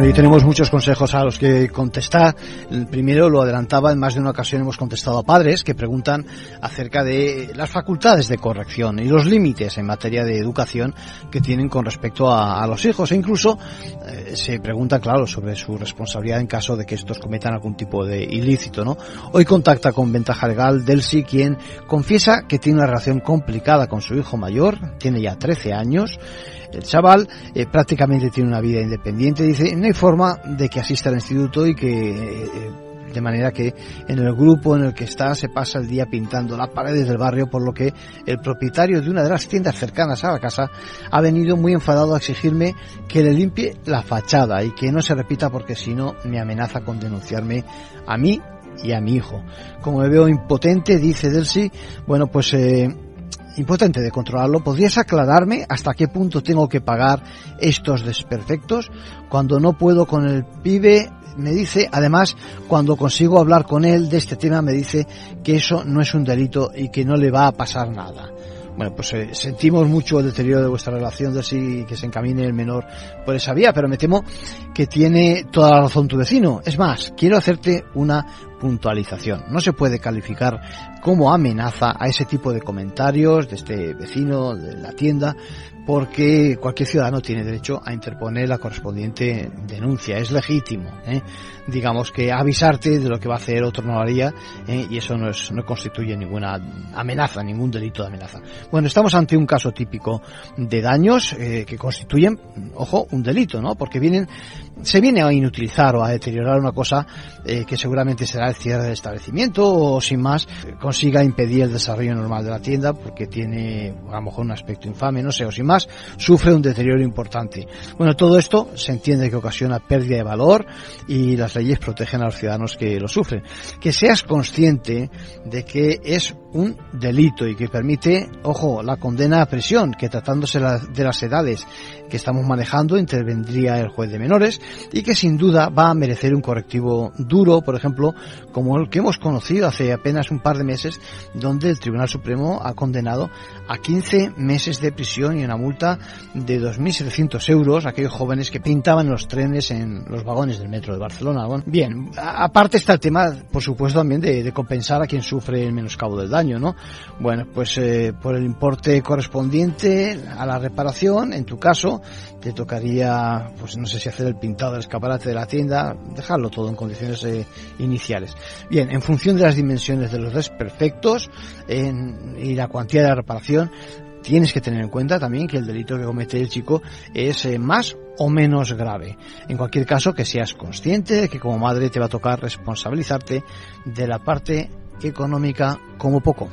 Bueno, y tenemos muchos consejos a los que contestar. El primero lo adelantaba, en más de una ocasión hemos contestado a padres que preguntan acerca de las facultades de corrección y los límites en materia de educación que tienen con respecto a, los hijos. E incluso eh, se pregunta, claro, sobre su responsabilidad en caso de que estos cometan algún tipo de ilícito, ¿no? Hoy contacta con Ventaja Legal Delsi, quien confiesa que tiene una relación complicada con su hijo mayor, tiene ya 13 años, el chaval eh, prácticamente tiene una vida independiente, dice, no hay forma de que asista al instituto y que... Eh, de manera que en el grupo en el que está se pasa el día pintando las paredes del barrio, por lo que el propietario de una de las tiendas cercanas a la casa ha venido muy enfadado a exigirme que le limpie la fachada y que no se repita porque si no me amenaza con denunciarme a mí y a mi hijo. Como me veo impotente, dice Delcy, bueno, pues eh, importante de controlarlo. ¿Podrías aclararme hasta qué punto tengo que pagar estos desperfectos? Cuando no puedo con el pibe, me dice, además, cuando consigo hablar con él de este tema, me dice que eso no es un delito y que no le va a pasar nada. Bueno, pues eh, sentimos mucho el deterioro de vuestra relación, de si que se encamine el menor por esa vía, pero me temo que tiene toda la razón tu vecino. Es más, quiero hacerte una puntualización. No se puede calificar como amenaza a ese tipo de comentarios de este vecino de la tienda porque cualquier ciudadano tiene derecho a interponer la correspondiente denuncia. Es legítimo, ¿eh? digamos que avisarte de lo que va a hacer otro no haría ¿eh? y eso no, es, no constituye ninguna amenaza, ningún delito de amenaza. Bueno, estamos ante un caso típico de daños eh, que constituyen, ojo, un delito, ¿no? Porque vienen, se viene a inutilizar o a deteriorar una cosa que seguramente será el cierre del establecimiento o sin más consiga impedir el desarrollo normal de la tienda porque tiene a lo mejor un aspecto infame, no sé, o sin más sufre un deterioro importante. Bueno, todo esto se entiende que ocasiona pérdida de valor y las leyes protegen a los ciudadanos que lo sufren. Que seas consciente de que es un delito y que permite, ojo, la condena a prisión, que tratándose de las edades que estamos manejando intervendría el juez de menores y que sin duda va a merecer un correctivo duro, por ejemplo, como el que hemos conocido hace apenas un par de meses, donde el Tribunal Supremo ha condenado a 15 meses de prisión y una multa de 2.700 euros a aquellos jóvenes que pintaban los trenes en los vagones del metro de Barcelona. bien, aparte está el tema, por supuesto, también de, compensar a quien sufre el menoscabo del daño, ¿no? Bueno, pues eh, por el importe correspondiente a la reparación, en tu caso, te tocaría, pues no sé si hacer el pintado del escaparate de la tienda, dejarlo todo en condiciones eh, iniciales. Bien, en función de las dimensiones de los desperfectos en, y la cuantía de la reparación, tienes que tener en cuenta también que el delito que comete el chico es eh, más o menos grave. En cualquier caso, que seas consciente de que como madre te va a tocar responsabilizarte de la parte económica como poco.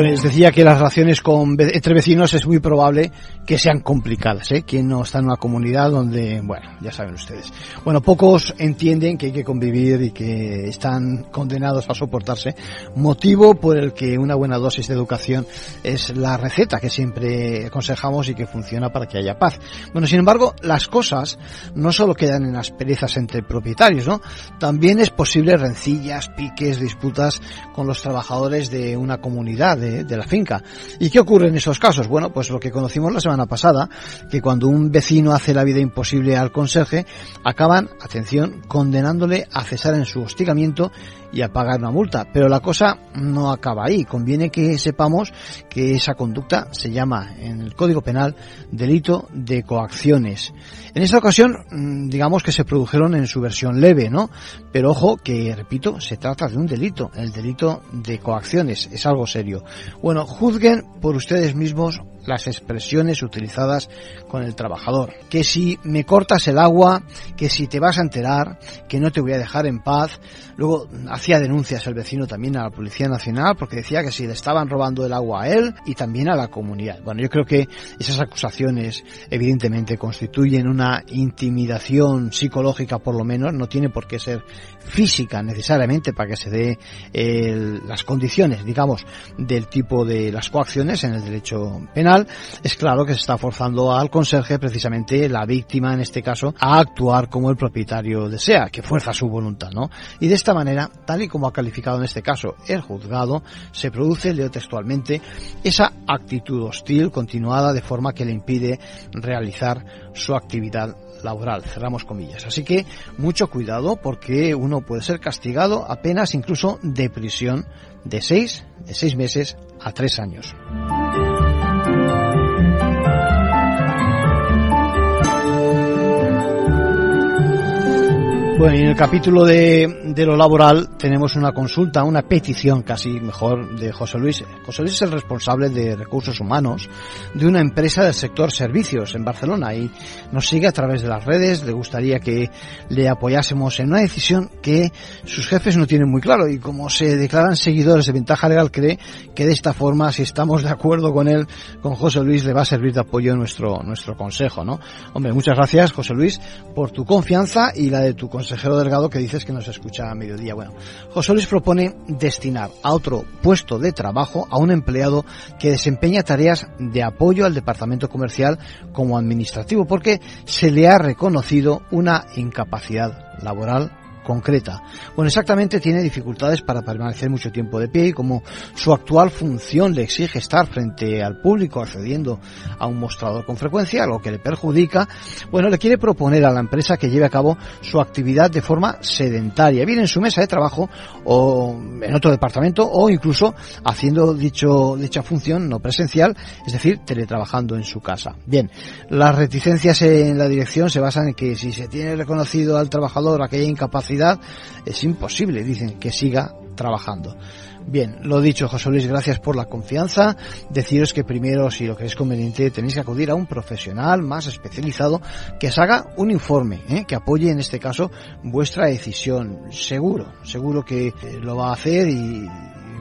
Les decía que las relaciones con, entre vecinos es muy probable que sean complicadas, ¿eh? Quien no está en una comunidad donde, bueno, ya saben ustedes. Bueno, pocos entienden que hay que convivir y que están condenados a soportarse, motivo por el que una buena dosis de educación es la receta que siempre aconsejamos y que funciona para que haya paz. Bueno, sin embargo, las cosas no solo quedan en las perezas entre propietarios, ¿no? También es posible rencillas, piques, disputas con los trabajadores de una comunidad, de, la finca. ¿Y qué ocurre en esos casos? Bueno, pues lo que conocimos la semana pasada, que cuando un vecino hace la vida imposible al conserje, acaban, atención, condenándole a cesar en su hostigamiento y a pagar una multa. Pero la cosa no acaba ahí. Conviene que sepamos que esa conducta se llama en el Código Penal delito de coacciones. En esta ocasión, mm, digamos que se produjeron en su versión leve, ¿no? Pero ojo que, repito, se trata de un delito, el delito de coacciones. Es algo serio. Bueno, juzguen por ustedes mismos las expresiones utilizadas con el trabajador. Que si me cortas el agua, que si te vas a enterar, que no te voy a dejar en paz. Luego hacía denuncias el vecino también a la Policía Nacional porque decía que si le estaban robando el agua a él y también a la comunidad. Bueno, yo creo que esas acusaciones evidentemente constituyen una intimidación psicológica por lo menos, no tiene por qué ser física necesariamente para que se dé las condiciones, digamos, del tipo de las coacciones en el derecho penal, es claro que se está forzando al conserje, precisamente la víctima en este caso, a actuar como el propietario desea, que fuerza su voluntad, ¿no? Y de esta manera, tal y como ha calificado en este caso el juzgado, se produce, leo textualmente, esa actitud hostil continuada de forma que le impide realizar su actividad laboral, cerramos comillas. Así que mucho cuidado porque uno puede ser castigado apenas incluso de prisión de seis, de seis meses a tres años. Bueno, en el capítulo de, de, lo laboral tenemos una consulta, una petición casi mejor de José Luis. José Luis es el responsable de recursos humanos de una empresa del sector servicios en Barcelona y nos sigue a través de las redes. Le gustaría que le apoyásemos en una decisión que sus jefes no tienen muy claro y como se declaran seguidores de ventaja legal cree que de esta forma, si estamos de acuerdo con él, con José Luis, le va a servir de apoyo nuestro, nuestro consejo, ¿no? Hombre, muchas gracias José Luis por tu confianza y la de tu consejo consejero Delgado que dices que nos escucha a mediodía. Bueno, José Luis propone destinar a otro puesto de trabajo a un empleado que desempeña tareas de apoyo al departamento comercial como administrativo porque se le ha reconocido una incapacidad laboral concreta. Bueno, exactamente tiene dificultades para permanecer mucho tiempo de pie y como su actual función le exige estar frente al público accediendo a un mostrador con frecuencia, lo que le perjudica, bueno, le quiere proponer a la empresa que lleve a cabo su actividad de forma sedentaria, bien en su mesa de trabajo o en otro departamento o incluso haciendo dicho, dicha función no presencial, es decir, teletrabajando en su casa. Bien, las reticencias en la dirección se basan en que si se tiene reconocido al trabajador aquella incapacidad es imposible, dicen, que siga trabajando. Bien, lo dicho, José Luis, gracias por la confianza. Deciros que primero, si lo es conveniente, tenéis que acudir a un profesional más especializado que os haga un informe, ¿eh? que apoye en este caso vuestra decisión. Seguro, seguro que lo va a hacer y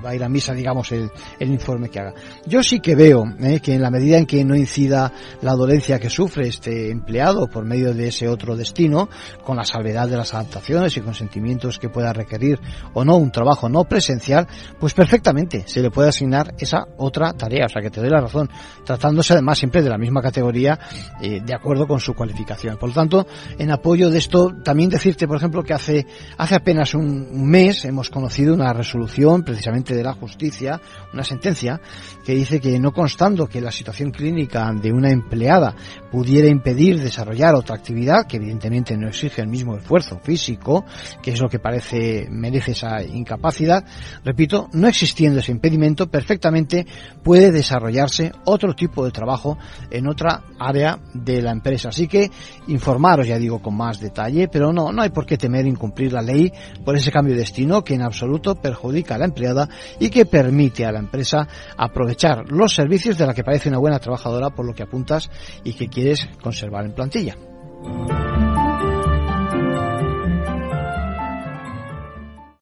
va a ir a misa, digamos, el, el informe que haga. Yo sí que veo eh, que en la medida en que no incida la dolencia que sufre este empleado por medio de ese otro destino, con la salvedad de las adaptaciones y consentimientos que pueda requerir o no un trabajo no presencial, pues perfectamente se le puede asignar esa otra tarea. O sea que te doy la razón, tratándose además siempre de la misma categoría eh, de acuerdo con su cualificación. Por lo tanto, en apoyo de esto, también decirte, por ejemplo, que hace, hace apenas un mes hemos conocido una resolución precisamente de la Justicia una sentencia que dice que no constando que la situación clínica de una empleada pudiera impedir desarrollar otra actividad, que evidentemente no exige el mismo esfuerzo físico, que es lo que parece merece esa incapacidad, repito, no existiendo ese impedimento, perfectamente puede desarrollarse otro tipo de trabajo en otra área de la empresa. Así que informaros, ya digo, con más detalle, pero no, no hay por qué temer incumplir la ley por ese cambio de destino que en absoluto perjudica a la empleada y que permite a la empresa aprovechar los servicios de la que parece una buena trabajadora por lo que apuntas y que quieres conservar en plantilla.